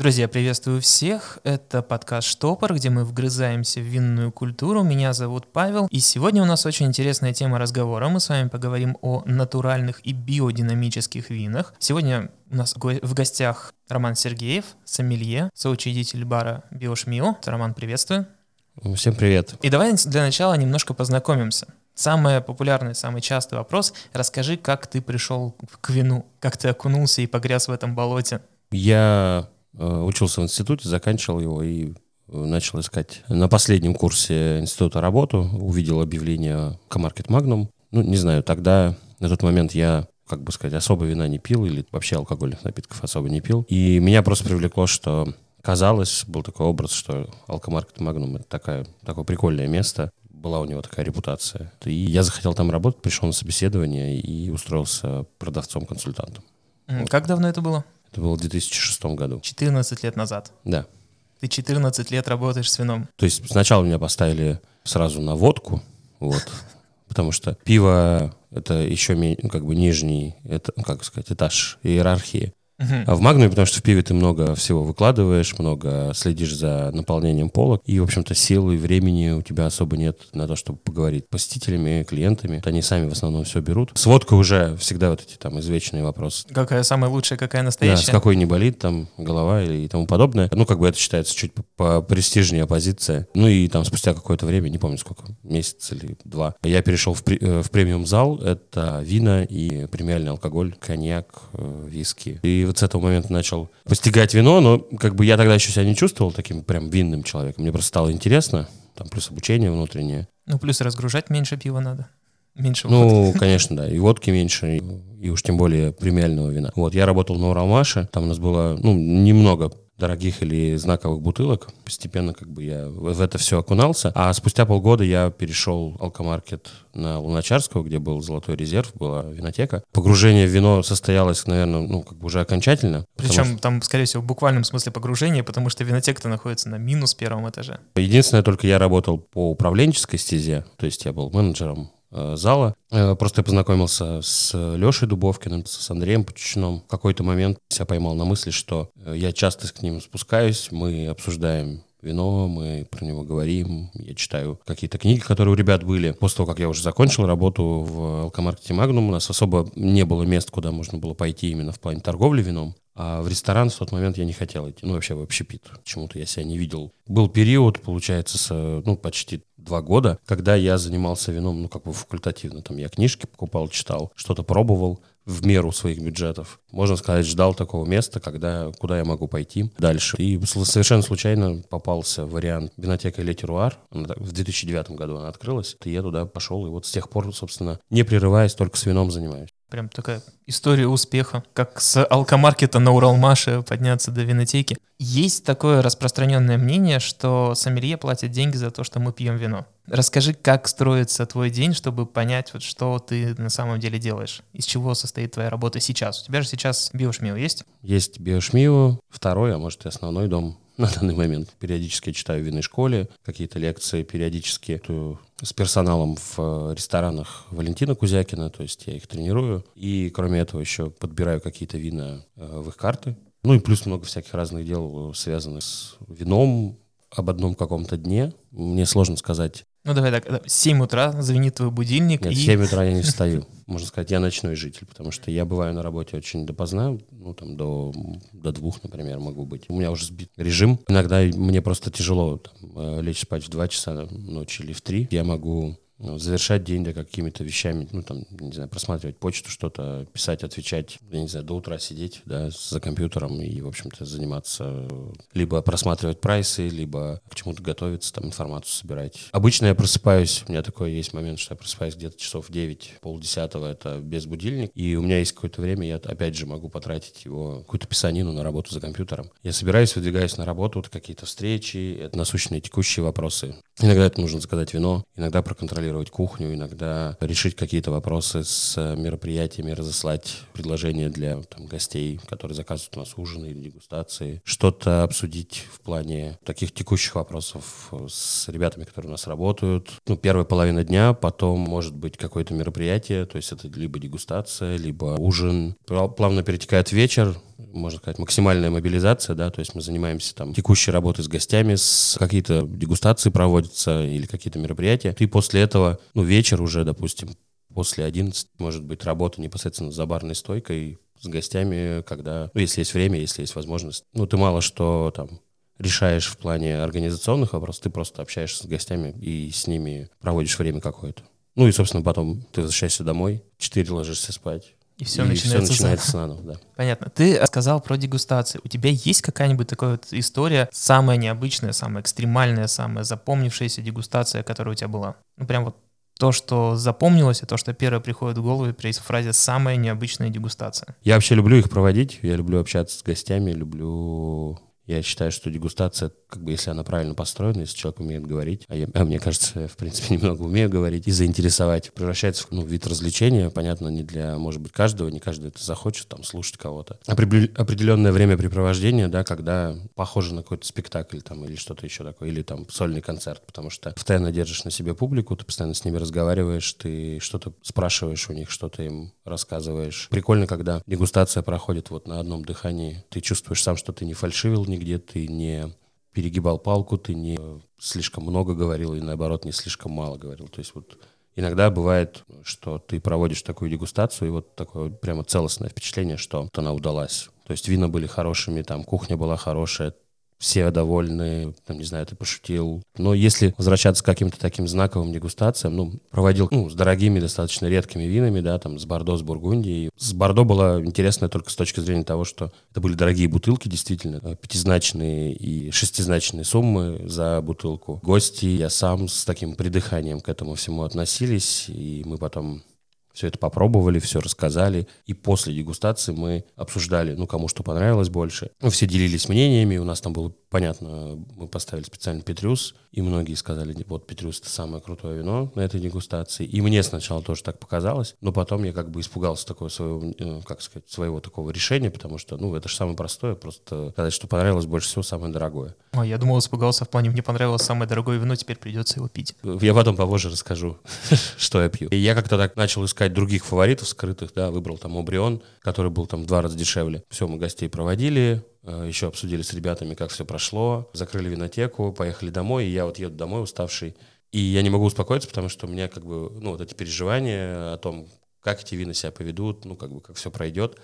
Друзья, приветствую всех. Это подкаст «Штопор», где мы вгрызаемся в винную культуру. Меня зовут Павел, и сегодня у нас очень интересная тема разговора. Мы с вами поговорим о натуральных и биодинамических винах. Сегодня у нас в гостях Роман Сергеев, сомелье, соучредитель бара «Биошмио». Роман, приветствую. Всем привет. И давай для начала немножко познакомимся. Самый популярный, самый частый вопрос — расскажи, как ты пришел к вину, как ты окунулся и погряз в этом болоте. Я учился в институте, заканчивал его и э, начал искать на последнем курсе института работу, увидел объявление Комаркет Magnum. Ну, не знаю, тогда, на тот момент я как бы сказать, особо вина не пил или вообще алкогольных напитков особо не пил. И меня просто привлекло, что казалось, был такой образ, что Алкомаркет Магнум — это такая, такое прикольное место, была у него такая репутация. И я захотел там работать, пришел на собеседование и устроился продавцом-консультантом. Как давно это было? Это было в 2006 году. 14 лет назад. Да. Ты 14 лет работаешь с вином. То есть сначала меня поставили сразу на водку, вот, потому что пиво это еще ну, как бы нижний, это, ну, как сказать, этаж иерархии. А в Магнуме, потому что в пиве ты много всего выкладываешь, много следишь за наполнением полок, и, в общем-то, сил и времени у тебя особо нет на то, чтобы поговорить с посетителями, клиентами. Они сами в основном все берут. С водкой уже всегда вот эти там извечные вопросы. Какая самая лучшая, какая настоящая? Да, с какой не болит там голова или и тому подобное. Ну, как бы это считается чуть по престижнее позиция. Ну и там спустя какое-то время, не помню сколько, месяц или два, я перешел в, э, в премиум-зал. Это вина и премиальный алкоголь, коньяк, э, виски. И вот с этого момента начал постигать вино, но как бы я тогда еще себя не чувствовал таким прям винным человеком. Мне просто стало интересно, там плюс обучение внутреннее. Ну, плюс разгружать меньше пива надо. Меньше Ну, водки. конечно, да. И водки меньше, и, и уж тем более премиального вина. Вот, я работал на Уралмаше, там у нас было, ну, немного дорогих или знаковых бутылок. Постепенно как бы я в это все окунался. А спустя полгода я перешел алкомаркет на Луначарского, где был золотой резерв, была винотека. Погружение в вино состоялось, наверное, ну, как бы уже окончательно. Причем что... там, скорее всего, в буквальном смысле погружение, потому что винотека находится на минус первом этаже. Единственное, только я работал по управленческой стезе, то есть я был менеджером зала. Э, просто я познакомился с Лешей Дубовкиным, с Андреем Почечном. В какой-то момент себя поймал на мысли, что э, я часто к ним спускаюсь, мы обсуждаем вино, мы про него говорим, я читаю какие-то книги, которые у ребят были. После того, как я уже закончил работу в алкомаркете Магнум, у нас особо не было мест, куда можно было пойти именно в плане торговли вином. А в ресторан в тот момент я не хотел идти. Ну, вообще в общепит. Почему-то я себя не видел. Был период, получается, с, ну, почти два года, когда я занимался вином, ну, как бы факультативно. Там я книжки покупал, читал, что-то пробовал в меру своих бюджетов. Можно сказать, ждал такого места, когда, куда я могу пойти дальше. И совершенно случайно попался вариант винотека Летеруар. В 2009 году она открылась. И я туда пошел, и вот с тех пор, собственно, не прерываясь, только с вином занимаюсь. Прям такая история успеха, как с алкомаркета на Уралмаше подняться до винотеки. Есть такое распространенное мнение, что сомелье платит деньги за то, что мы пьем вино. Расскажи, как строится твой день, чтобы понять, вот, что ты на самом деле делаешь, из чего состоит твоя работа сейчас. У тебя же сейчас биошмио есть? Есть биошмио, второй, а может и основной дом на данный момент. Периодически читаю в винной школе, какие-то лекции, периодически с персоналом в э, ресторанах Валентина Кузякина, то есть я их тренирую. И кроме этого еще подбираю какие-то вина э, в их карты. Ну и плюс много всяких разных дел, связанных с вином, об одном каком-то дне. Мне сложно сказать, ну давай так, 7 утра звенит твой будильник. Нет, и... 7 утра я не встаю. Можно сказать, я ночной житель, потому что я бываю на работе очень допоздна, ну там до, до двух, например, могу быть. У меня уже сбит режим. Иногда мне просто тяжело там, э, лечь спать в 2 часа ночи или в 3. Я могу ну, завершать день да, какими-то вещами, ну, там, не знаю, просматривать почту, что-то писать, отвечать, я не знаю, до утра сидеть, да, за компьютером и, в общем-то, заниматься, либо просматривать прайсы, либо к чему-то готовиться, там, информацию собирать. Обычно я просыпаюсь, у меня такой есть момент, что я просыпаюсь где-то часов 9, полдесятого, это без будильника, и у меня есть какое-то время, я, опять же, могу потратить его, какую-то писанину на работу за компьютером. Я собираюсь, выдвигаюсь на работу, вот какие-то встречи, это насущные текущие вопросы. Иногда это нужно заказать вино, иногда проконтролировать контролировать кухню, иногда решить какие-то вопросы с мероприятиями, разослать предложения для там, гостей, которые заказывают у нас ужины или дегустации, что-то обсудить в плане таких текущих вопросов с ребятами, которые у нас работают. Ну, первая половина дня, потом может быть какое-то мероприятие, то есть это либо дегустация, либо ужин. Плавно перетекает вечер, можно сказать, максимальная мобилизация, да, то есть мы занимаемся там текущей работой с гостями, с какие-то дегустации проводятся или какие-то мероприятия. И после этого, ну, вечер уже, допустим, после 11, может быть, работа непосредственно за барной стойкой с гостями, когда, ну, если есть время, если есть возможность. Ну, ты мало что там решаешь в плане организационных вопросов, ты просто общаешься с гостями и с ними проводишь время какое-то. Ну и, собственно, потом ты возвращаешься домой, четыре ложишься спать. И все и начинается, все начинается заново, да. Понятно. Ты сказал про дегустацию. У тебя есть какая-нибудь такая вот история, самая необычная, самая экстремальная, самая запомнившаяся дегустация, которая у тебя была? Ну, прям вот то, что запомнилось, и то, что первое приходит в голову при фразе «самая необычная дегустация». Я вообще люблю их проводить, я люблю общаться с гостями, люблю я считаю, что дегустация, как бы, если она правильно построена, если человек умеет говорить, а, я, а мне кажется, я, в принципе, немного умею говорить, и заинтересовать, превращается в ну, вид развлечения, понятно, не для, может быть, каждого, не каждый это захочет, там, слушать кого-то. Определенное времяпрепровождение, да, когда похоже на какой-то спектакль, там, или что-то еще такое, или там сольный концерт, потому что постоянно держишь на себе публику, ты постоянно с ними разговариваешь, ты что-то спрашиваешь у них, что-то им рассказываешь. Прикольно, когда дегустация проходит вот на одном дыхании, ты чувствуешь сам, что ты не фальшивил, не где ты не перегибал палку, ты не слишком много говорил и наоборот не слишком мало говорил. То есть вот иногда бывает, что ты проводишь такую дегустацию и вот такое прямо целостное впечатление, что она удалась. То есть вина были хорошими, там кухня была хорошая, все довольны, там, не знаю, ты пошутил. Но если возвращаться к каким-то таким знаковым дегустациям, ну, проводил ну, с дорогими, достаточно редкими винами, да, там, с Бордо, с Бургундией. С Бордо было интересно только с точки зрения того, что это были дорогие бутылки, действительно, э, пятизначные и шестизначные суммы за бутылку. Гости, я сам с таким придыханием к этому всему относились, и мы потом все это попробовали, все рассказали. И после дегустации мы обсуждали, ну, кому что понравилось больше. Ну, все делились мнениями. У нас там было, понятно, мы поставили специально Петрюс. И многие сказали, вот Петрюс это самое крутое вино на этой дегустации. И мне сначала тоже так показалось. Но потом я как бы испугался такого своего, э, как сказать, своего такого решения, потому что, ну, это же самое простое. Просто сказать, что понравилось больше всего самое дорогое. А, я думал, испугался в плане, мне понравилось самое дорогое вино, теперь придется его пить. Я потом попозже расскажу, что я пью. И я как-то так начал искать других фаворитов скрытых, да, выбрал там Обрион, который был там в два раза дешевле. Все, мы гостей проводили, еще обсудили с ребятами, как все прошло, закрыли винотеку, поехали домой, и я вот еду домой уставший. И я не могу успокоиться, потому что у меня как бы, ну, вот эти переживания о том, как эти вина себя поведут, ну, как бы, как все пройдет,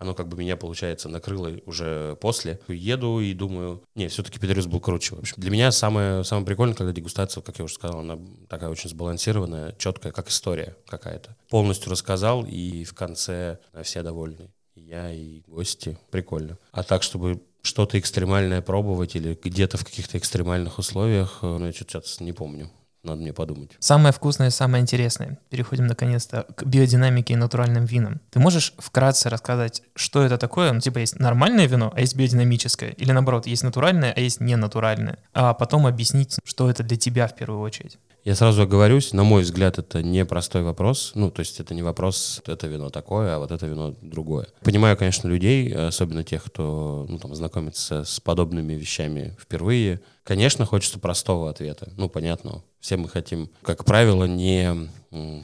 оно как бы меня, получается, накрыло уже после. Еду и думаю, не, все-таки Петрюс был круче. В общем, для меня самое, самое прикольное, когда дегустация, как я уже сказал, она такая очень сбалансированная, четкая, как история какая-то. Полностью рассказал, и в конце все довольны. Я, и гости. Прикольно. А так, чтобы что-то экстремальное пробовать или где-то в каких-то экстремальных условиях, ну, я что-то сейчас не помню. Надо мне подумать. Самое вкусное, самое интересное. Переходим наконец-то к биодинамике и натуральным винам. Ты можешь вкратце рассказать, что это такое? Ну, типа, есть нормальное вино, а есть биодинамическое. Или наоборот, есть натуральное, а есть ненатуральное. А потом объяснить, что это для тебя в первую очередь. Я сразу оговорюсь, на мой взгляд, это не простой вопрос. Ну, то есть это не вопрос, это вино такое, а вот это вино другое. Понимаю, конечно, людей, особенно тех, кто ну, там, знакомится с подобными вещами впервые. Конечно, хочется простого ответа. Ну, понятно. Все мы хотим, как правило, не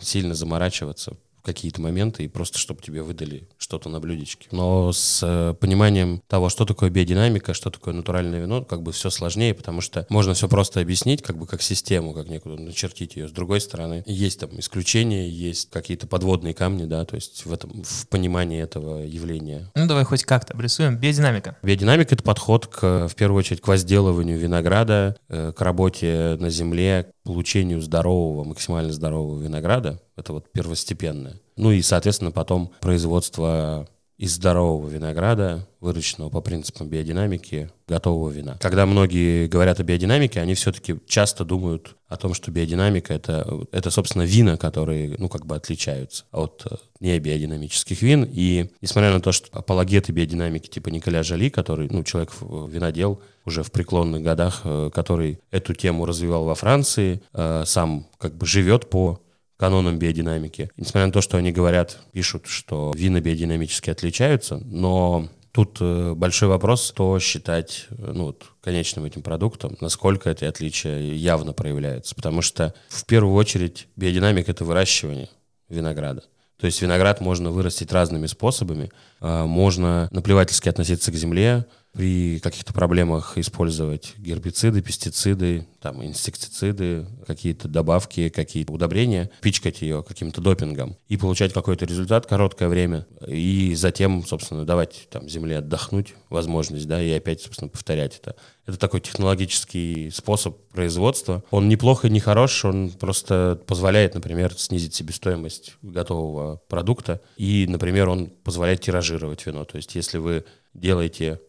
сильно заморачиваться какие-то моменты, и просто чтобы тебе выдали что-то на блюдечке. Но с э, пониманием того, что такое биодинамика, что такое натуральное вино, как бы все сложнее, потому что можно все просто объяснить, как бы как систему, как некуда начертить ее. С другой стороны, есть там исключения, есть какие-то подводные камни, да, то есть в этом, в понимании этого явления. Ну, давай хоть как-то обрисуем. Биодинамика. Биодинамика — это подход, к, в первую очередь, к возделыванию винограда, э, к работе на земле, получению здорового, максимально здорового винограда. Это вот первостепенное. Ну и, соответственно, потом производство из здорового винограда, выращенного по принципам биодинамики, готового вина. Когда многие говорят о биодинамике, они все-таки часто думают о том, что биодинамика это, это, собственно, вина, которые, ну, как бы отличаются от э, не биодинамических вин. И несмотря на то, что апологеты биодинамики типа Николя Жали, который, ну, человек винодел уже в преклонных годах, э, который эту тему развивал во Франции, э, сам как бы живет по канонам биодинамики. Несмотря на то, что они говорят, пишут, что вина биодинамически отличаются, но Тут э, большой вопрос, что считать ну, вот, конечным этим продуктом, насколько эти отличия явно проявляются. Потому что в первую очередь биодинамика — это выращивание винограда. То есть виноград можно вырастить разными способами. Можно наплевательски относиться к земле, при каких-то проблемах использовать гербициды, пестициды, там, инсектициды, какие-то добавки, какие-то удобрения, пичкать ее каким-то допингом и получать какой-то результат короткое время, и затем, собственно, давать там, земле отдохнуть, возможность, да, и опять, собственно, повторять это. Это такой технологический способ производства. Он неплохо не хорош, он просто позволяет, например, снизить себестоимость готового продукта, и, например, он позволяет тиражировать вино. То есть если вы делаете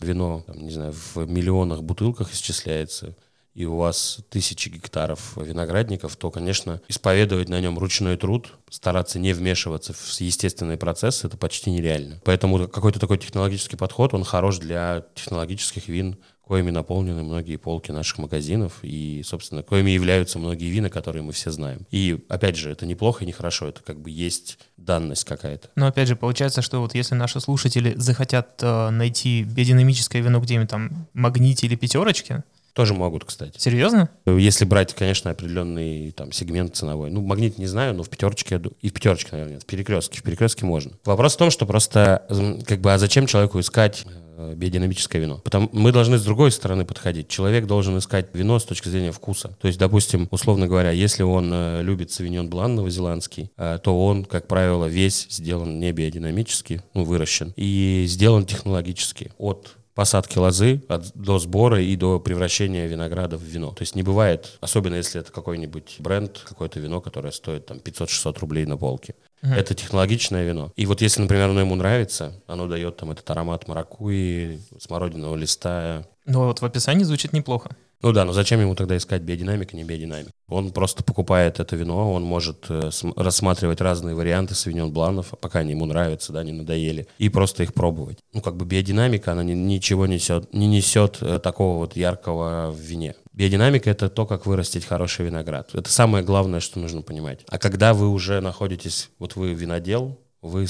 вино, там, не знаю, в миллионах бутылках исчисляется, и у вас тысячи гектаров виноградников, то, конечно, исповедовать на нем ручной труд, стараться не вмешиваться в естественные процессы, это почти нереально. Поэтому какой-то такой технологический подход, он хорош для технологических вин, коими наполнены многие полки наших магазинов и, собственно, коими являются многие вина, которые мы все знаем. И, опять же, это неплохо и нехорошо, это как бы есть данность какая-то. Но, опять же, получается, что вот если наши слушатели захотят э, найти биодинамическое вино где-нибудь там магните или пятерочке, тоже могут, кстати. Серьезно? Если брать, конечно, определенный там сегмент ценовой. Ну, магнит не знаю, но в пятерочке, и в пятерочке, наверное, нет. В перекрестке, в перекрестке можно. Вопрос в том, что просто, как бы, а зачем человеку искать Э, биодинамическое вино. Потому мы должны с другой стороны подходить. Человек должен искать вино с точки зрения вкуса. То есть, допустим, условно говоря, если он э, любит савиньон блан новозеландский, э, то он, как правило, весь сделан не биодинамически, ну, выращен, и сделан технологически от посадки лозы от, до сбора и до превращения винограда в вино. То есть не бывает, особенно если это какой-нибудь бренд, какое-то вино, которое стоит там 500-600 рублей на полке. Mm-hmm. Это технологичное вино. И вот если, например, оно ему нравится, оно дает там этот аромат маракуи, смородинового листа. Ну вот в описании звучит неплохо. Ну да, но зачем ему тогда искать биодинамик, а не биодинамик? Он просто покупает это вино, он может э, рассматривать разные варианты савиньон бланов, пока они ему нравятся, да, не надоели, и просто их пробовать. Ну как бы биодинамика, она ни, ничего несет, не несет э, такого вот яркого в вине. Биодинамика — это то, как вырастить хороший виноград. Это самое главное, что нужно понимать. А когда вы уже находитесь, вот вы винодел, вы,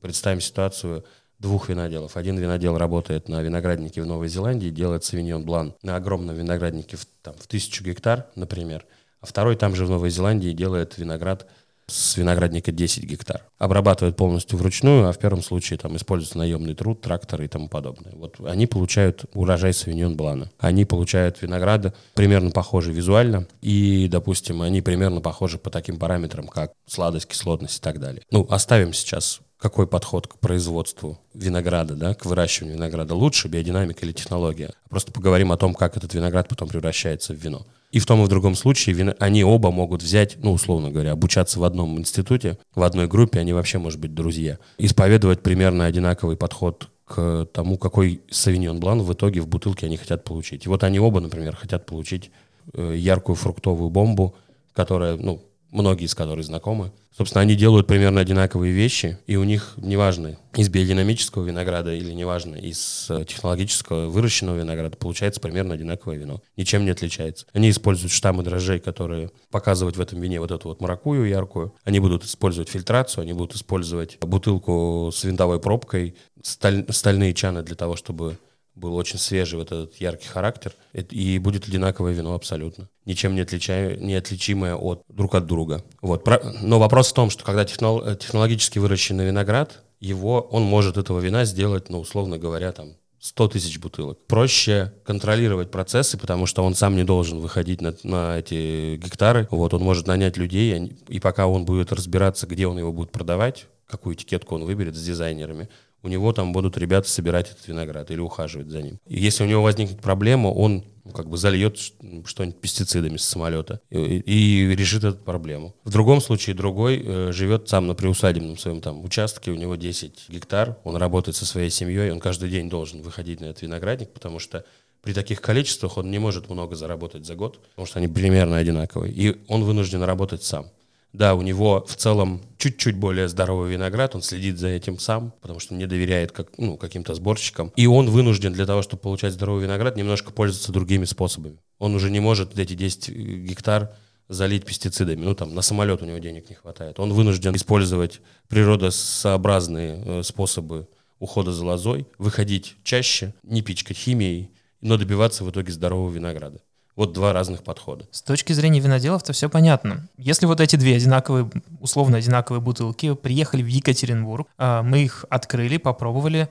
представим ситуацию, двух виноделов. Один винодел работает на винограднике в Новой Зеландии, делает савиньон блан на огромном винограднике в, там, в тысячу гектар, например, а второй там же в Новой Зеландии делает виноград с виноградника 10 гектар. Обрабатывает полностью вручную, а в первом случае там используется наемный труд, тракторы и тому подобное. Вот они получают урожай савиньон блана. Они получают винограда примерно похожий визуально, и, допустим, они примерно похожи по таким параметрам, как сладость, кислотность и так далее. Ну, оставим сейчас какой подход к производству винограда, да, к выращиванию винограда лучше, биодинамика или технология. Просто поговорим о том, как этот виноград потом превращается в вино. И в том и в другом случае вино, они оба могут взять, ну, условно говоря, обучаться в одном институте, в одной группе, они вообще, может быть, друзья. Исповедовать примерно одинаковый подход к тому, какой савиньон блан в итоге в бутылке они хотят получить. И вот они оба, например, хотят получить э, яркую фруктовую бомбу, которая, ну, многие из которых знакомы. Собственно, они делают примерно одинаковые вещи, и у них, неважно, из биодинамического винограда или неважно, из э, технологического выращенного винограда, получается примерно одинаковое вино. Ничем не отличается. Они используют штаммы дрожжей, которые показывают в этом вине вот эту вот маракую яркую. Они будут использовать фильтрацию, они будут использовать бутылку с винтовой пробкой, сталь, стальные чаны для того, чтобы был очень свежий вот этот яркий характер, и будет одинаковое вино абсолютно. Ничем не, отличая, не отличимое от, друг от друга. Вот. Но вопрос в том, что когда технологически выращенный виноград, его, он может этого вина сделать, ну, условно говоря, там, 100 тысяч бутылок. Проще контролировать процессы, потому что он сам не должен выходить на, на эти гектары. Вот, он может нанять людей, и пока он будет разбираться, где он его будет продавать, какую этикетку он выберет с дизайнерами, у него там будут ребята собирать этот виноград или ухаживать за ним. И если у него возникнет проблема, он ну, как бы зальет что-нибудь пестицидами с самолета и, и решит эту проблему. В другом случае другой э, живет сам на приусадебном своем там участке, у него 10 гектар, он работает со своей семьей, он каждый день должен выходить на этот виноградник, потому что при таких количествах он не может много заработать за год, потому что они примерно одинаковые. И он вынужден работать сам. Да, у него в целом чуть-чуть более здоровый виноград, он следит за этим сам, потому что не доверяет как, ну, каким-то сборщикам. И он вынужден для того, чтобы получать здоровый виноград, немножко пользоваться другими способами. Он уже не может эти 10 гектар залить пестицидами. Ну, там, на самолет у него денег не хватает. Он вынужден использовать природосообразные э, способы ухода за лозой, выходить чаще, не пичкать химией, но добиваться в итоге здорового винограда. Вот два разных подхода. С точки зрения виноделов-то все понятно. Если вот эти две одинаковые, условно одинаковые бутылки приехали в Екатеринбург, а, мы их открыли, попробовали,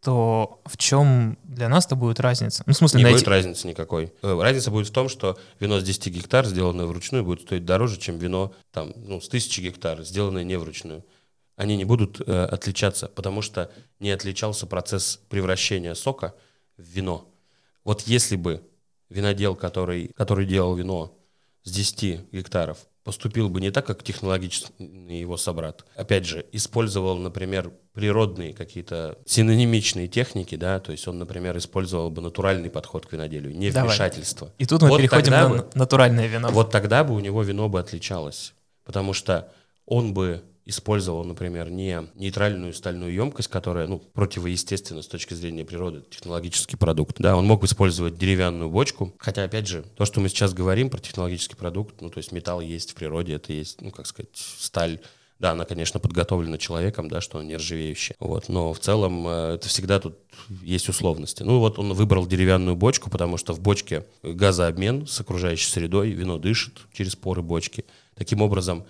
то в чем для нас-то будет разница? Ну, в смысле, Не найти... будет разницы никакой. Э, разница будет в том, что вино с 10 гектар, сделанное вручную, будет стоить дороже, чем вино там, ну, с 1000 гектар, сделанное не вручную. Они не будут э, отличаться, потому что не отличался процесс превращения сока в вино. Вот если бы винодел, который, который делал вино с 10 гектаров, поступил бы не так, как технологичный его собрат. Опять же, использовал, например, природные какие-то синонимичные техники, да, то есть он, например, использовал бы натуральный подход к виноделию, не Давай. вмешательство. И тут мы вот переходим на бы, натуральное вино. Вот тогда бы у него вино бы отличалось, потому что он бы использовал, например, не нейтральную стальную емкость, которая, ну, противоестественна с точки зрения природы, технологический продукт. Да, он мог использовать деревянную бочку, хотя, опять же, то, что мы сейчас говорим про технологический продукт, ну, то есть металл есть в природе, это есть, ну, как сказать, сталь, да, она, конечно, подготовлена человеком, да, что она нержавеющая. Вот, но в целом э, это всегда тут есть условности. Ну вот он выбрал деревянную бочку, потому что в бочке газообмен с окружающей средой, вино дышит через поры бочки. Таким образом,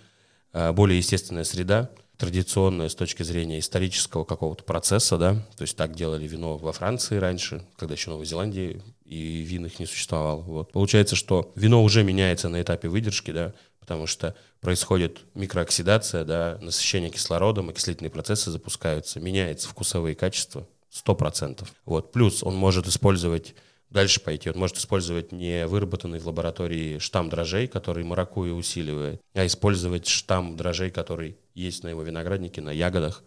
более естественная среда, традиционная с точки зрения исторического какого-то процесса, да, то есть так делали вино во Франции раньше, когда еще Новой Зеландии и вин их не существовало. Вот. Получается, что вино уже меняется на этапе выдержки, да, потому что происходит микрооксидация, да, насыщение кислородом, окислительные процессы запускаются, меняется вкусовые качества, 100%. Вот. Плюс он может использовать дальше пойти. Он может использовать не выработанный в лаборатории штамм дрожжей, который маракую усиливает, а использовать штамм дрожжей, который есть на его винограднике, на ягодах.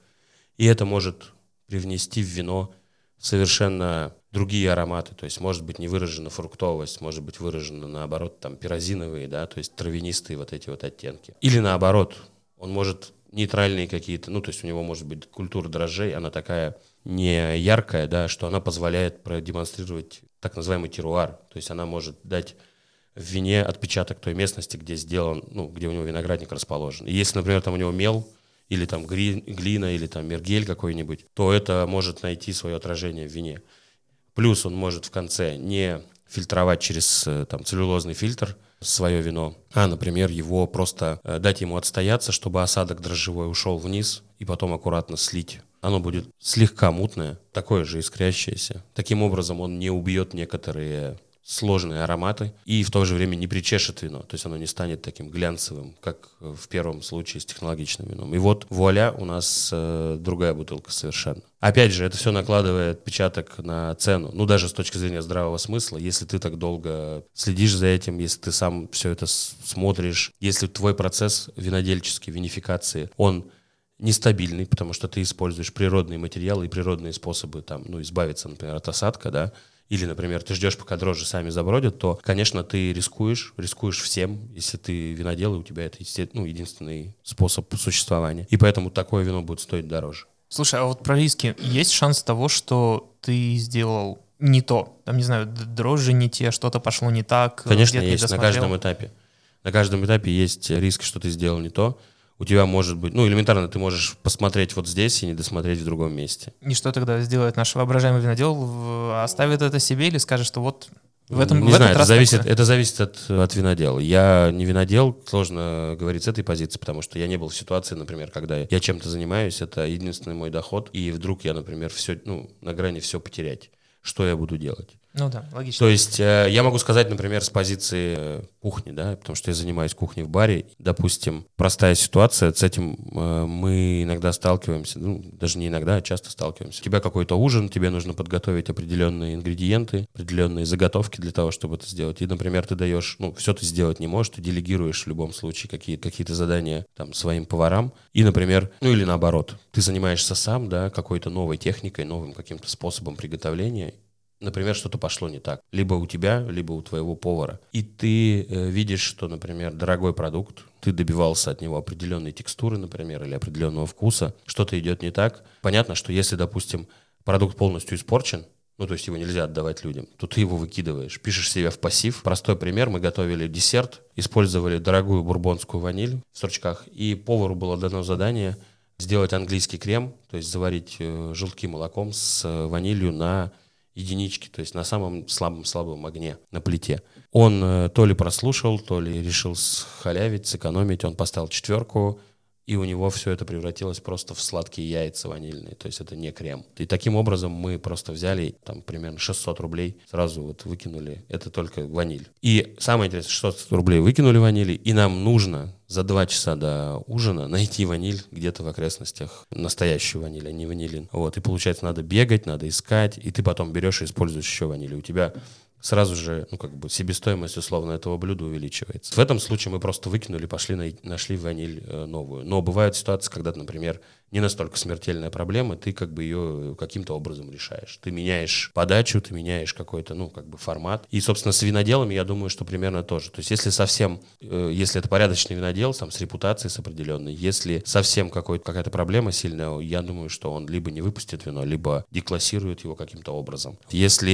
И это может привнести в вино совершенно другие ароматы, то есть может быть не выражена фруктовость, может быть выражена наоборот там пирозиновые, да, то есть травянистые вот эти вот оттенки. Или наоборот, он может нейтральные какие-то, ну то есть у него может быть культура дрожжей, она такая не яркая, да, что она позволяет продемонстрировать так называемый теруар. То есть она может дать в вине отпечаток той местности, где сделан, ну, где у него виноградник расположен. И если, например, там у него мел, или там глина, или там мергель какой-нибудь, то это может найти свое отражение в вине. Плюс он может в конце не фильтровать через э, там, целлюлозный фильтр свое вино, а, например, его просто э, дать ему отстояться, чтобы осадок дрожжевой ушел вниз, и потом аккуратно слить оно будет слегка мутное, такое же искрящееся. Таким образом, он не убьет некоторые сложные ароматы и в то же время не причешет вино, то есть оно не станет таким глянцевым, как в первом случае с технологичным вином. И вот вуаля, у нас э, другая бутылка совершенно. Опять же, это все накладывает отпечаток на цену, ну даже с точки зрения здравого смысла, если ты так долго следишь за этим, если ты сам все это смотришь, если твой процесс винодельческий, винификации, он нестабильный, потому что ты используешь природные материалы и природные способы там, ну, избавиться, например, от осадка, да, или, например, ты ждешь, пока дрожжи сами забродят, то, конечно, ты рискуешь, рискуешь всем, если ты винодел, и у тебя это ну, единственный способ существования. И поэтому такое вино будет стоить дороже. Слушай, а вот про риски. Есть шанс того, что ты сделал не то? Там, не знаю, дрожжи не те, что-то пошло не так? Конечно, есть на каждом этапе. На каждом этапе есть риск, что ты сделал не то у тебя может быть, ну, элементарно ты можешь посмотреть вот здесь и не досмотреть в другом месте. И что тогда сделает наш воображаемый винодел? Оставит это себе или скажет, что вот в этом Не в знаю, это зависит, это зависит от, от винодела. Я не винодел, сложно говорить с этой позиции, потому что я не был в ситуации, например, когда я чем-то занимаюсь, это единственный мой доход, и вдруг я, например, все, ну, на грани все потерять. Что я буду делать? Ну да, логично. То есть э, я могу сказать, например, с позиции э, кухни, да, потому что я занимаюсь кухней в баре. Допустим, простая ситуация, с этим э, мы иногда сталкиваемся, ну, даже не иногда, а часто сталкиваемся. У тебя какой-то ужин, тебе нужно подготовить определенные ингредиенты, определенные заготовки для того, чтобы это сделать. И, например, ты даешь, ну, все ты сделать не можешь, ты делегируешь в любом случае какие- какие-то задания там своим поварам. И, например, ну или наоборот, ты занимаешься сам, да, какой-то новой техникой, новым каким-то способом приготовления, например, что-то пошло не так. Либо у тебя, либо у твоего повара. И ты э, видишь, что, например, дорогой продукт, ты добивался от него определенной текстуры, например, или определенного вкуса, что-то идет не так. Понятно, что если, допустим, продукт полностью испорчен, ну, то есть его нельзя отдавать людям, то ты его выкидываешь, пишешь себе в пассив. Простой пример, мы готовили десерт, использовали дорогую бурбонскую ваниль в стручках, и повару было дано задание сделать английский крем, то есть заварить э, желтки молоком с э, ванилью на единички, то есть на самом слабом-слабом огне на плите. Он э, то ли прослушал, то ли решил схалявить, сэкономить, он поставил четверку, и у него все это превратилось просто в сладкие яйца ванильные, то есть это не крем. И таким образом мы просто взяли там примерно 600 рублей, сразу вот выкинули, это только ваниль. И самое интересное, 600 рублей выкинули ванили, и нам нужно за два часа до ужина найти ваниль где-то в окрестностях, настоящую ваниль, а не ванилин. Вот, и получается, надо бегать, надо искать, и ты потом берешь и используешь еще ваниль. У тебя сразу же, ну, как бы, себестоимость, условно, этого блюда увеличивается. В этом случае мы просто выкинули, пошли, на, нашли ваниль э, новую. Но бывают ситуации, когда, например, не настолько смертельная проблема, ты как бы ее каким-то образом решаешь. Ты меняешь подачу, ты меняешь какой-то, ну, как бы формат. И, собственно, с виноделами, я думаю, что примерно тоже. То есть, если совсем, э, если это порядочный винодел, там, с репутацией, с определенной, если совсем какая-то проблема сильная, я думаю, что он либо не выпустит вино, либо деклассирует его каким-то образом. Если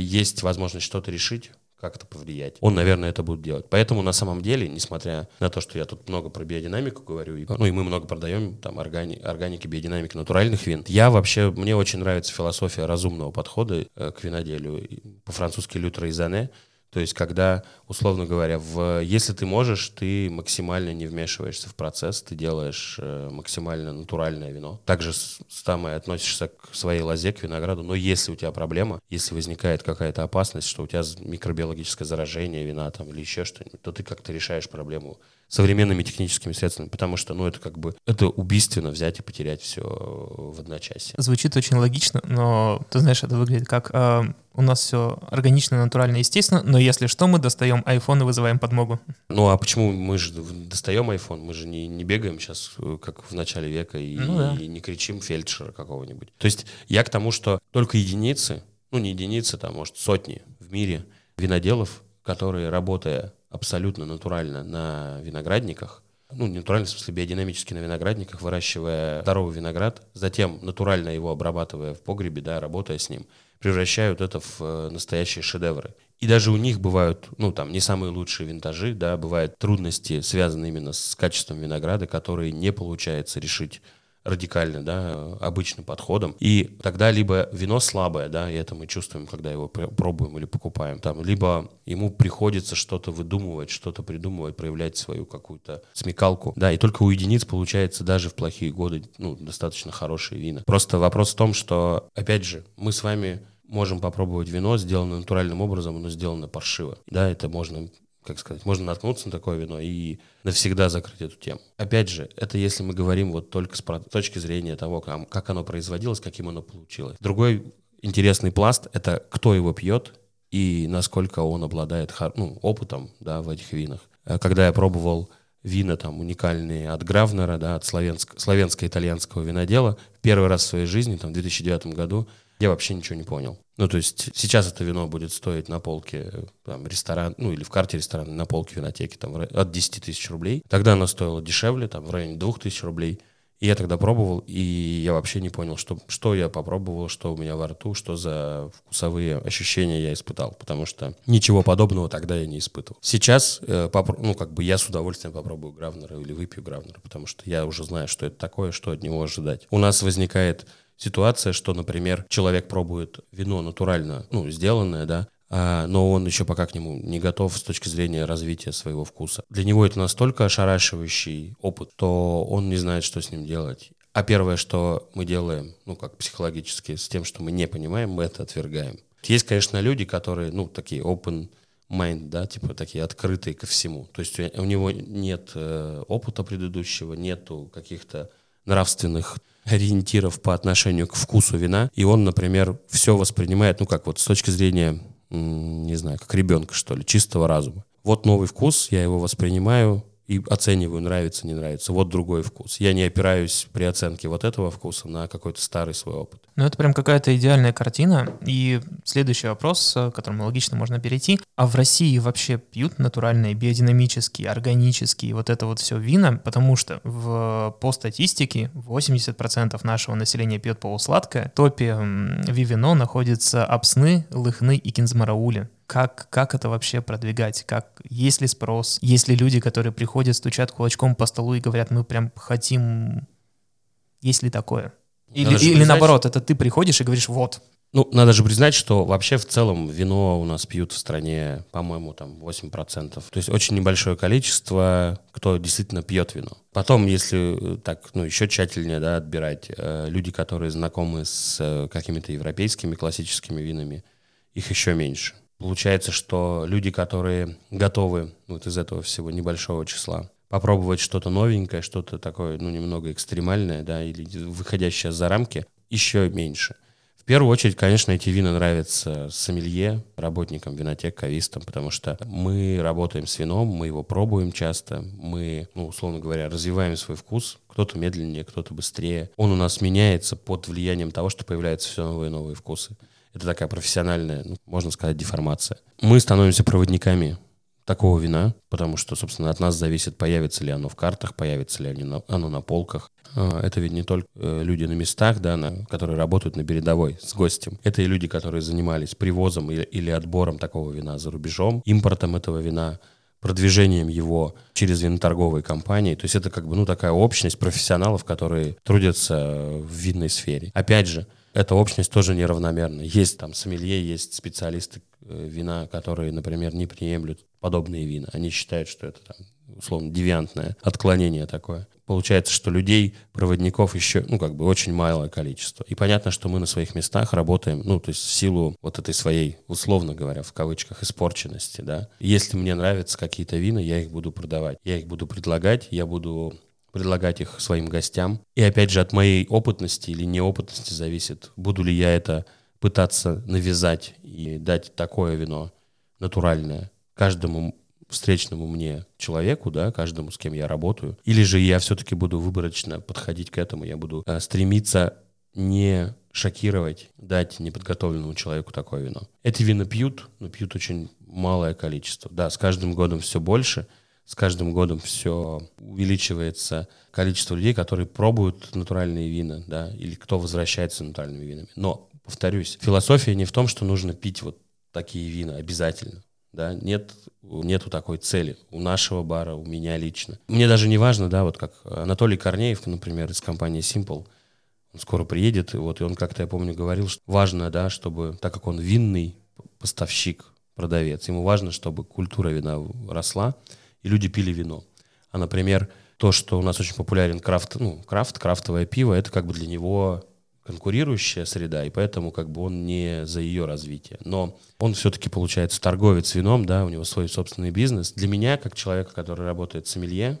есть возможность что-то решить, как это повлиять. Он, наверное, это будет делать. Поэтому на самом деле, несмотря на то, что я тут много про биодинамику говорю, и, ну и мы много продаем там органи, органики, биодинамики натуральных вин, я вообще, мне очень нравится философия разумного подхода э, к виноделию. По-французски «лютро и зане», то есть, когда, условно говоря, в, если ты можешь, ты максимально не вмешиваешься в процесс, ты делаешь э, максимально натуральное вино. Также самое относишься к своей лозе, к винограду. Но если у тебя проблема, если возникает какая-то опасность, что у тебя микробиологическое заражение вина там, или еще что-нибудь, то ты как-то решаешь проблему современными техническими средствами, потому что, ну, это как бы, это убийственно взять и потерять все в одночасье. Звучит очень логично, но, ты знаешь, это выглядит как э, у нас все органично, натурально, естественно, но если что, мы достаем iPhone и вызываем подмогу. Ну, а почему мы же достаем iPhone? Мы же не, не бегаем сейчас, э, как в начале века, и, ну, да. и не кричим фельдшера какого-нибудь. То есть я к тому, что только единицы, ну, не единицы, там, может, сотни в мире виноделов, которые, работая абсолютно натурально на виноградниках, ну, не натурально, в смысле, биодинамически на виноградниках, выращивая здоровый виноград, затем натурально его обрабатывая в погребе, да, работая с ним, превращают это в э, настоящие шедевры. И даже у них бывают, ну, там, не самые лучшие винтажи, да, бывают трудности, связанные именно с качеством винограда, которые не получается решить радикально, да, обычным подходом. И тогда либо вино слабое, да, и это мы чувствуем, когда его пробуем или покупаем, там, либо ему приходится что-то выдумывать, что-то придумывать, проявлять свою какую-то смекалку, да, и только у единиц получается даже в плохие годы, ну, достаточно хорошие вина. Просто вопрос в том, что, опять же, мы с вами можем попробовать вино, сделанное натуральным образом, но сделано паршиво. Да, это можно как сказать, можно наткнуться на такое вино и навсегда закрыть эту тему. Опять же, это если мы говорим вот только с точки зрения того, как оно производилось, каким оно получилось. Другой интересный пласт — это кто его пьет и насколько он обладает ну, опытом да, в этих винах. Э, когда я пробовал вина там уникальные от Гравнера, да, от славянско- славянско-итальянского винодела, первый раз в своей жизни, там, в 2009 году, я вообще ничего не понял. Ну, то есть сейчас это вино будет стоить на полке там, ресторан, ну, или в карте ресторана на полке винотеки там, от 10 тысяч рублей. Тогда оно стоило дешевле, там, в районе 2 тысяч рублей. И я тогда пробовал, и я вообще не понял, что, что я попробовал, что у меня во рту, что за вкусовые ощущения я испытал, потому что ничего подобного тогда я не испытывал. Сейчас, э, попро- ну, как бы я с удовольствием попробую Гравнера или выпью Гравнера, потому что я уже знаю, что это такое, что от него ожидать. У нас возникает ситуация, что, например, человек пробует вино натурально, ну, сделанное, да, а, но он еще пока к нему не готов с точки зрения развития своего вкуса. Для него это настолько ошарашивающий опыт, то он не знает, что с ним делать. А первое, что мы делаем, ну, как психологически, с тем, что мы не понимаем, мы это отвергаем. Есть, конечно, люди, которые, ну, такие open mind, да, типа такие открытые ко всему. То есть у него нет э, опыта предыдущего, нету каких-то нравственных ориентиров по отношению к вкусу вина, и он, например, все воспринимает, ну как вот с точки зрения, не знаю, как ребенка, что ли, чистого разума. Вот новый вкус, я его воспринимаю, и оцениваю, нравится, не нравится. Вот другой вкус. Я не опираюсь при оценке вот этого вкуса на какой-то старый свой опыт. Ну, это прям какая-то идеальная картина. И следующий вопрос, к которому логично можно перейти. А в России вообще пьют натуральные, биодинамические, органические, вот это вот все вина? Потому что в, по статистике 80% нашего населения пьет полусладкое. В топе Вивино находятся Апсны, Лыхны и Кинзмараули как, как это вообще продвигать, как, есть ли спрос, есть ли люди, которые приходят, стучат кулачком по столу и говорят, мы прям хотим, есть ли такое? Или, или наоборот, это ты приходишь и говоришь, вот, Ну, надо же признать, что вообще в целом вино у нас пьют в стране, по-моему, там 8%. То есть очень небольшое количество, кто действительно пьет вино. Потом, если так, ну, еще тщательнее, да, отбирать, э, люди, которые знакомы с э, какими-то европейскими классическими винами, их еще меньше. Получается, что люди, которые готовы вот из этого всего небольшого числа попробовать что-то новенькое, что-то такое, ну, немного экстремальное, да, или выходящее за рамки, еще меньше. В первую очередь, конечно, эти вина нравятся сомелье, работникам винотек, кавистам, потому что мы работаем с вином, мы его пробуем часто, мы, ну, условно говоря, развиваем свой вкус, кто-то медленнее, кто-то быстрее. Он у нас меняется под влиянием того, что появляются все новые и новые вкусы. Это такая профессиональная, ну, можно сказать, деформация. Мы становимся проводниками такого вина, потому что, собственно, от нас зависит, появится ли оно в картах, появится ли оно на полках. А, это ведь не только э, люди на местах, да, на, которые работают на передовой с гостем. Это и люди, которые занимались привозом или, или отбором такого вина за рубежом, импортом этого вина, продвижением его через виноторговые компании. То есть это как бы, ну, такая общность профессионалов, которые трудятся в винной сфере. Опять же, эта общность тоже неравномерна. Есть там сомелье, есть специалисты э, вина, которые, например, не приемлют подобные вина. Они считают, что это там, условно девиантное отклонение такое. Получается, что людей, проводников еще, ну, как бы очень малое количество. И понятно, что мы на своих местах работаем, ну, то есть в силу вот этой своей, условно говоря, в кавычках, испорченности, да. Если мне нравятся какие-то вина, я их буду продавать, я их буду предлагать, я буду предлагать их своим гостям. И опять же, от моей опытности или неопытности зависит, буду ли я это пытаться навязать и дать такое вино натуральное каждому встречному мне человеку, да, каждому, с кем я работаю, или же я все-таки буду выборочно подходить к этому, я буду э, стремиться не шокировать, дать неподготовленному человеку такое вино. Эти вина пьют, но пьют очень малое количество. Да, с каждым годом все больше – с каждым годом все увеличивается количество людей, которые пробуют натуральные вина, да, или кто возвращается натуральными винами. Но, повторюсь, философия не в том, что нужно пить вот такие вина обязательно. Да, нет, нету такой цели у нашего бара, у меня лично. Мне даже не важно, да, вот как Анатолий Корнеев, например, из компании Simple, он скоро приедет, и вот и он как-то, я помню, говорил, что важно, да, чтобы, так как он винный поставщик, продавец, ему важно, чтобы культура вина росла, и люди пили вино. А, например, то, что у нас очень популярен крафт, ну, крафт, крафтовое пиво, это как бы для него конкурирующая среда, и поэтому как бы он не за ее развитие. Но он все-таки, получается, торговец вином, да, у него свой собственный бизнес. Для меня, как человека, который работает сомелье,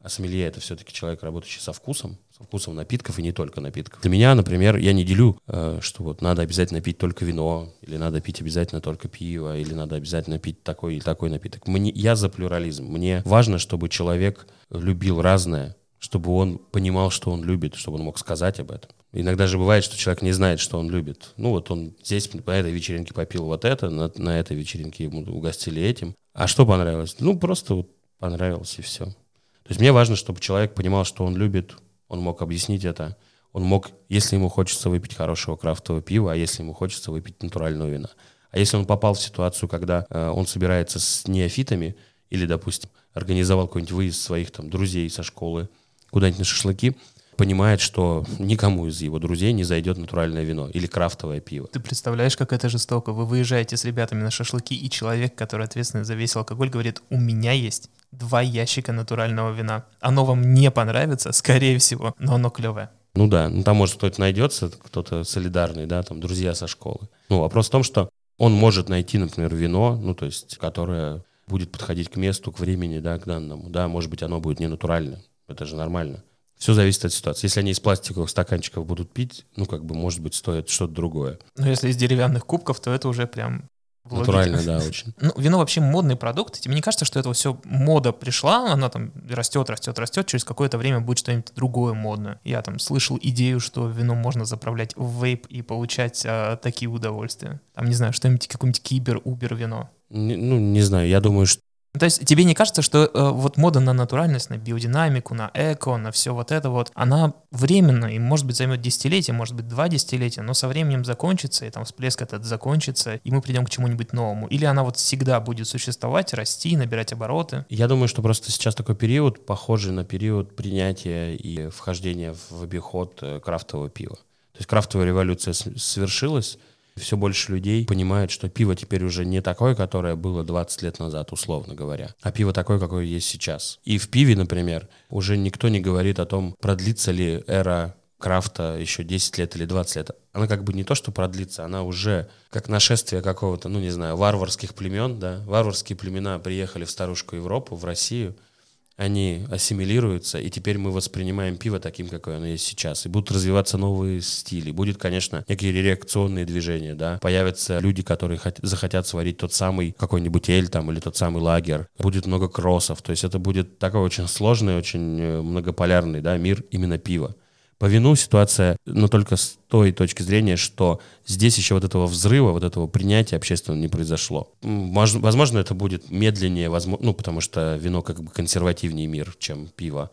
а сомелье — это все-таки человек, работающий со вкусом, со вкусом напитков и не только напитков. Для меня, например, я не делю, э, что вот надо обязательно пить только вино, или надо пить обязательно только пиво, или надо обязательно пить такой или такой напиток. Мне, я за плюрализм. Мне важно, чтобы человек любил разное, чтобы он понимал, что он любит, чтобы он мог сказать об этом. Иногда же бывает, что человек не знает, что он любит. Ну вот он здесь по этой вечеринке попил вот это, на, на этой вечеринке ему угостили этим. А что понравилось? Ну просто вот понравилось и все. То есть мне важно, чтобы человек понимал, что он любит, он мог объяснить это, он мог, если ему хочется выпить хорошего крафтового пива, а если ему хочется выпить натурального вина. А если он попал в ситуацию, когда э, он собирается с неофитами или, допустим, организовал какой-нибудь выезд своих там друзей со школы куда-нибудь на шашлыки, понимает, что никому из его друзей не зайдет натуральное вино или крафтовое пиво. Ты представляешь, как это жестоко? Вы выезжаете с ребятами на шашлыки, и человек, который ответственный за весь алкоголь, говорит, у меня есть два ящика натурального вина. Оно вам не понравится, скорее всего, но оно клевое. Ну да, ну там может кто-то найдется, кто-то солидарный, да, там друзья со школы. Ну вопрос в том, что он может найти, например, вино, ну то есть, которое будет подходить к месту, к времени, да, к данному. Да, может быть, оно будет не натурально. Это же нормально. Все зависит от ситуации. Если они из пластиковых стаканчиков будут пить, ну, как бы, может быть, стоит что-то другое. Но если из деревянных кубков, то это уже прям Натурально, да, очень. Ну, вино вообще модный продукт. Тебе не кажется, что это все мода пришла, она там растет, растет, растет, через какое-то время будет что-нибудь другое модное. Я там слышал идею, что вино можно заправлять в вейп и получать а, такие удовольствия. Там, не знаю, что-нибудь, какое-нибудь кибер, убер вино. Не, ну, не знаю, я думаю, что то есть тебе не кажется, что э, вот мода на натуральность, на биодинамику, на эко, на все вот это вот, она временно и, может быть, займет десятилетия, может быть, два десятилетия, но со временем закончится, и там всплеск этот закончится, и мы придем к чему-нибудь новому? Или она вот всегда будет существовать, расти, набирать обороты? Я думаю, что просто сейчас такой период, похожий на период принятия и вхождения в обиход э, крафтового пива. То есть крафтовая революция свершилась, Все больше людей понимают, что пиво теперь уже не такое, которое было 20 лет назад, условно говоря, а пиво такое, какое есть сейчас. И в пиве, например, уже никто не говорит о том, продлится ли эра крафта еще 10 лет или 20 лет, она как бы не то, что продлится, она уже как нашествие какого-то, ну не знаю, варварских племен, да, варварские племена приехали в старушку Европу, в Россию, они ассимилируются, и теперь мы воспринимаем пиво таким, какое оно есть сейчас. И будут развиваться новые стили. Будет, конечно, некие реакционные движения, да. Появятся люди, которые хот- захотят сварить тот самый какой-нибудь эль там или тот самый лагер. Будет много кроссов. То есть это будет такой очень сложный, очень э, многополярный, да, мир именно пива. По вину ситуация, но только с той точки зрения, что здесь еще вот этого взрыва, вот этого принятия общественного не произошло. Возможно, это будет медленнее, возможно, ну, потому что вино как бы консервативнее мир, чем пиво,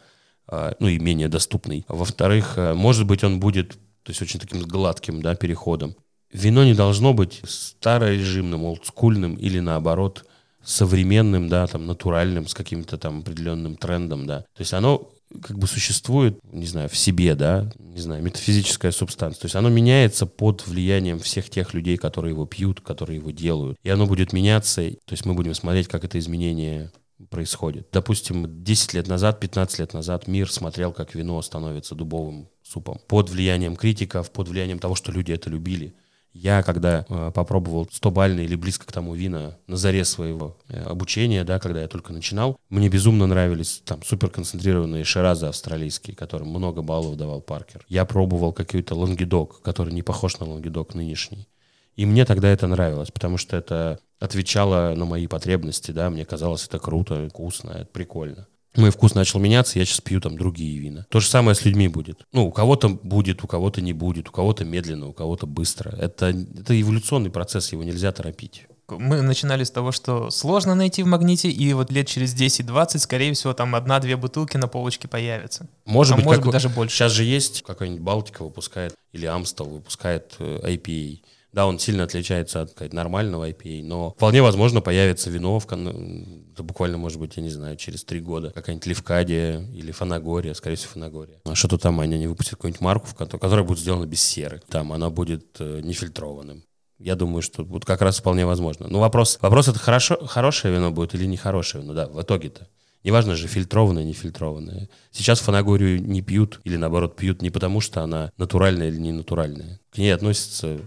а, ну и менее доступный. Во-вторых, э, может быть, он будет, то есть очень таким гладким, да, переходом. Вино не должно быть старорежимным, олдскульным или наоборот современным, да, там, натуральным, с каким-то там определенным трендом, да. То есть оно как бы существует, не знаю, в себе, да, не знаю, метафизическая субстанция. То есть оно меняется под влиянием всех тех людей, которые его пьют, которые его делают. И оно будет меняться, то есть мы будем смотреть, как это изменение происходит. Допустим, 10 лет назад, 15 лет назад мир смотрел, как вино становится дубовым супом. Под влиянием критиков, под влиянием того, что люди это любили. Я, когда э, попробовал 100-бальные или близко к тому вина на заре своего э, обучения, да, когда я только начинал, мне безумно нравились там суперконцентрированные ширазы австралийские, которым много баллов давал Паркер. Я пробовал какой-то лонгидок, который не похож на лонгидок нынешний. И мне тогда это нравилось, потому что это отвечало на мои потребности, да, мне казалось это круто, вкусно, это прикольно мой вкус начал меняться, я сейчас пью там другие вина. То же самое с людьми будет. Ну, у кого-то будет, у кого-то не будет, у кого-то медленно, у кого-то быстро. Это, это эволюционный процесс, его нельзя торопить. Мы начинали с того, что сложно найти в магните, и вот лет через 10-20, скорее всего, там одна-две бутылки на полочке появятся. Может, а быть, может быть, даже больше. Сейчас же есть какая-нибудь Балтика выпускает, или Амстел выпускает э, IPA. Да, он сильно отличается от сказать, нормального IPA, но вполне возможно появится вино, в кон... это буквально, может быть, я не знаю, через три года, какая-нибудь Левкадия или Фанагория, скорее всего, Фанагория. А что-то там они не выпустят какую-нибудь марку, которая будет сделана без серы. Там она будет э, нефильтрованным. Я думаю, что вот как раз вполне возможно. Но вопрос, вопрос это хорошо, хорошее вино будет или нехорошее вино, да, в итоге-то. Неважно же, фильтрованное, не фильтрованное. Сейчас фанагорию не пьют, или наоборот пьют не потому, что она натуральная или не натуральная. К ней относятся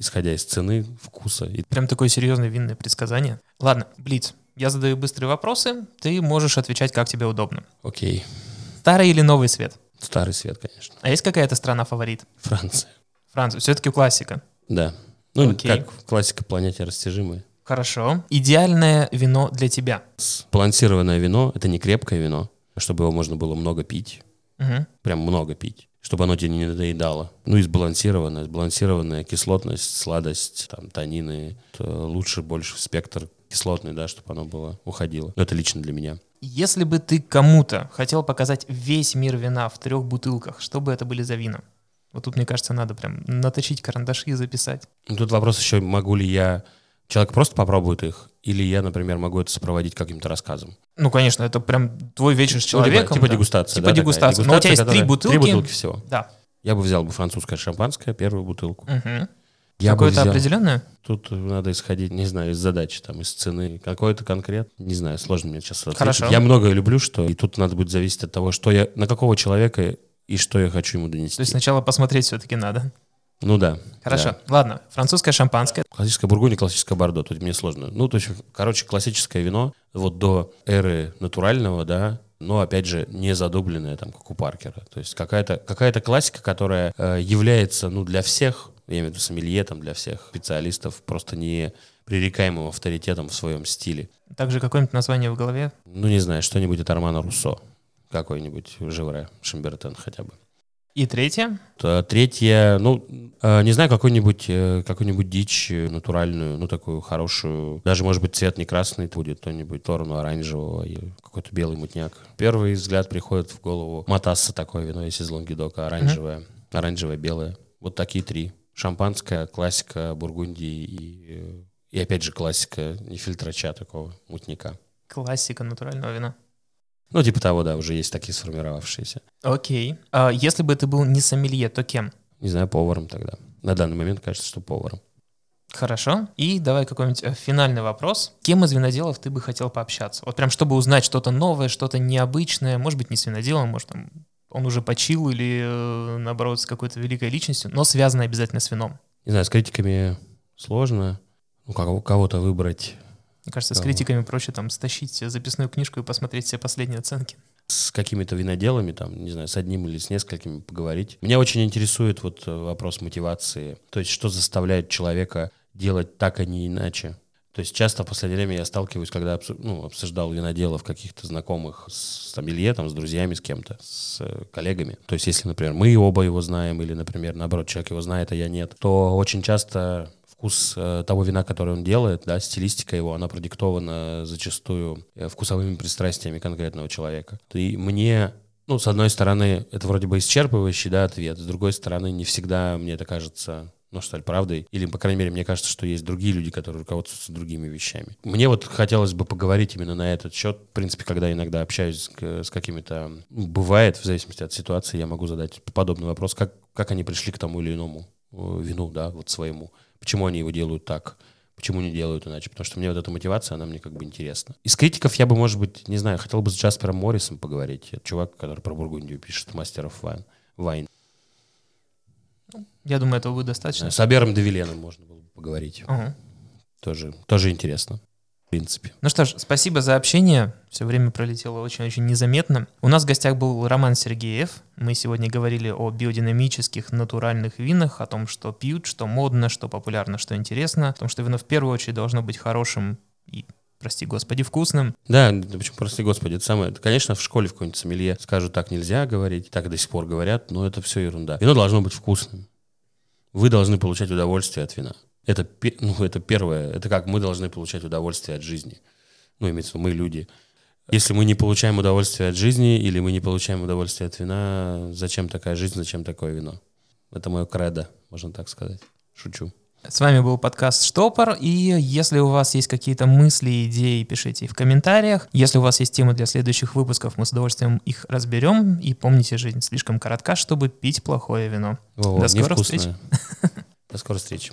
исходя из цены, вкуса. И... Прям такое серьезное винное предсказание. Ладно, Блиц, я задаю быстрые вопросы, ты можешь отвечать, как тебе удобно. Окей. Старый или новый свет? Старый свет, конечно. А есть какая-то страна фаворит? Франция. Франция. Все-таки классика. Да. Ну, Окей. как классика планете растяжимая. Хорошо. Идеальное вино для тебя? Сбалансированное вино — это не крепкое вино, чтобы его можно было много пить. Угу. Прям много пить чтобы оно тебе не надоедало. Ну и сбалансированная, сбалансированная кислотность, сладость, там, танины. Лучше больше спектр кислотный, да, чтобы оно было, уходило. Но это лично для меня. Если бы ты кому-то хотел показать весь мир вина в трех бутылках, что бы это были за вина? Вот тут, мне кажется, надо прям наточить карандаши и записать. Тут вопрос еще, могу ли я... Человек просто попробует их, или я, например, могу это сопроводить каким-то рассказом? Ну, конечно, это прям твой вечер с человеком. Ну, типа, типа да. дегустация. Типа да, дегустация. Но у тебя есть три бутылки. Три бутылки всего. Да. Я бы взял бы французское шампанское, первую бутылку. Угу. Какое-то определенное? Тут надо исходить, не знаю, из задачи, там, из цены. Какой-то конкрет, не знаю, сложно мне сейчас ответить. Хорошо. Я многое люблю, что и тут надо будет зависеть от того, что я, на какого человека и что я хочу ему донести. То есть сначала посмотреть все-таки надо. Ну да. Хорошо. Да. Ладно, французское шампанское. Классическое бургундия, классическое бордо. Тут мне сложно. Ну, то есть, короче, классическое вино вот до эры натурального, да, но, опять же, не задубленное, там, как у Паркера. То есть какая-то какая классика, которая э, является, ну, для всех, я имею в виду сомелье, там, для всех специалистов, просто не пререкаемым авторитетом в своем стиле. Также какое-нибудь название в голове? Ну, не знаю, что-нибудь от Армана Руссо. Какой-нибудь Живре, Шамбертен хотя бы. И третье? Третье, ну, э, не знаю, э, какую-нибудь дичь натуральную, ну, такую хорошую. Даже, может быть, цвет не красный будет, кто-нибудь сторону оранжевого и какой-то белый мутняк. Первый взгляд приходит в голову матасса такое вино, если из лонгидока, оранжевое, mm-hmm. оранжевое, белое. Вот такие три. Шампанское, классика Бургундии и, и опять же, классика не фильтрача такого мутника. Классика натурального вина. Ну, типа того, да, уже есть такие сформировавшиеся. Окей. А если бы ты был не сомелье, то кем? Не знаю, поваром тогда. На данный момент кажется, что поваром. Хорошо. И давай какой-нибудь э, финальный вопрос. Кем из виноделов ты бы хотел пообщаться? Вот прям чтобы узнать что-то новое, что-то необычное, может быть, не с виноделом, может, там, он уже почил или, э, наоборот, с какой-то великой личностью, но связанной обязательно с вином. Не знаю, с критиками сложно. Ну, кого- кого-то выбрать. Мне кажется, с критиками проще там стащить записную книжку и посмотреть все последние оценки. С какими-то виноделами, там, не знаю, с одним или с несколькими поговорить. Меня очень интересует вот э, вопрос мотивации. То есть, что заставляет человека делать так, а не иначе. То есть часто в последнее время я сталкиваюсь, когда ну, обсуждал виноделов каких-то знакомых с сомелье, там, с друзьями, с кем-то, с э, коллегами. То есть если, например, мы оба его знаем, или, например, наоборот, человек его знает, а я нет, то очень часто вкус э, того вина, который он делает, да, стилистика его, она продиктована зачастую э, вкусовыми пристрастиями конкретного человека. И мне ну, с одной стороны, это вроде бы исчерпывающий, да, ответ. С другой стороны, не всегда мне это кажется, ну, что ли, правдой. Или, по крайней мере, мне кажется, что есть другие люди, которые руководствуются другими вещами. Мне вот хотелось бы поговорить именно на этот счет. В принципе, когда иногда общаюсь с, с какими-то... ну, Бывает, в зависимости от ситуации, я могу задать подобный вопрос, как, как они пришли к тому или иному э, вину, да, вот своему. Почему они его делают так? Почему не делают иначе? Потому что мне вот эта мотивация, она мне как бы интересна. Из критиков я бы, может быть, не знаю, хотел бы с Джаспером Моррисом поговорить. Это чувак, который про Бургундию пишет, мастеров вайн. вайн. Я думаю, этого будет достаточно. С Абером Девиленом можно было бы поговорить. Ага. Тоже, тоже интересно, в принципе. Ну что ж, спасибо за общение. Все время пролетело очень-очень незаметно. У нас в гостях был Роман Сергеев. Мы сегодня говорили о биодинамических натуральных винах, о том, что пьют, что модно, что популярно, что интересно, о том, что вино в первую очередь должно быть хорошим и, прости господи, вкусным. Да, почему, прости господи, это самое, конечно, в школе в какой-нибудь сомелье скажут, так нельзя говорить, так до сих пор говорят, но это все ерунда. Вино должно быть вкусным. Вы должны получать удовольствие от вина. Это, ну, это первое, это как мы должны получать удовольствие от жизни. Ну, имеется в виду, мы люди. Если мы не получаем удовольствие от жизни или мы не получаем удовольствие от вина, зачем такая жизнь, зачем такое вино? Это мое кредо, можно так сказать. Шучу. С вами был подкаст Штопор, и если у вас есть какие-то мысли, идеи, пишите их в комментариях. Если у вас есть темы для следующих выпусков, мы с удовольствием их разберем. И помните, жизнь слишком коротка, чтобы пить плохое вино. Во-во, До скорых невкусное. До скорой встречи.